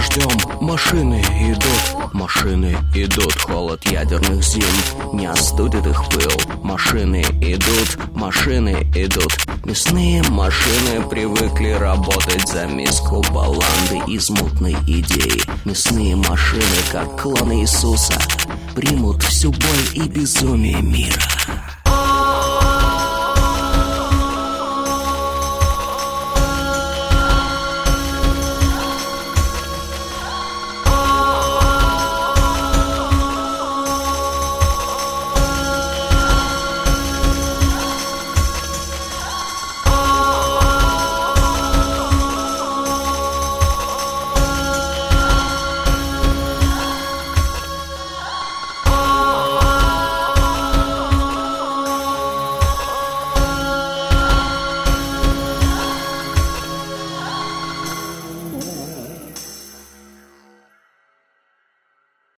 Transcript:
ждем Машины идут, машины идут Холод ядерных зим. Не остудит их пыл. Машины идут, машины идут. Мясные машины привыкли работать за миску баланды из мутной идеи. Мясные машины, как клоны Иисуса Примут всю боль и безумие мира.